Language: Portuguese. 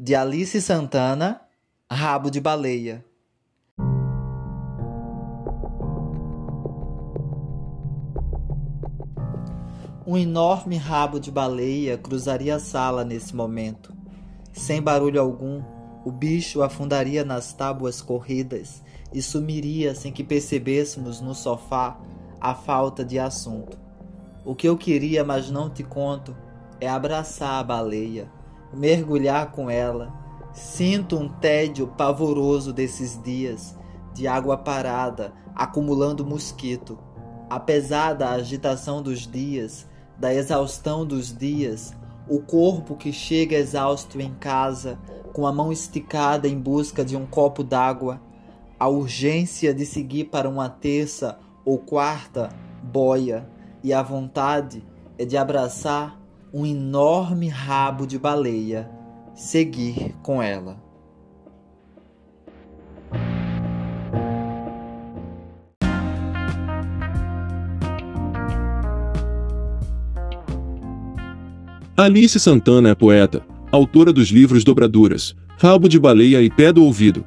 de Alice Santana, Rabo de Baleia. Um enorme rabo de baleia cruzaria a sala nesse momento. Sem barulho algum, o bicho afundaria nas tábuas corridas e sumiria sem que percebêssemos no sofá a falta de assunto. O que eu queria, mas não te conto, é abraçar a baleia, mergulhar com ela. Sinto um tédio pavoroso desses dias de água parada, acumulando mosquito. Apesar da agitação dos dias, da exaustão dos dias, o corpo que chega exausto em casa, com a mão esticada em busca de um copo d'água, a urgência de seguir para uma terça ou quarta boia, e a vontade é de abraçar um enorme rabo de baleia, seguir com ela. Alice Santana é poeta, autora dos livros Dobraduras, Rabo de Baleia e Pé do Ouvido.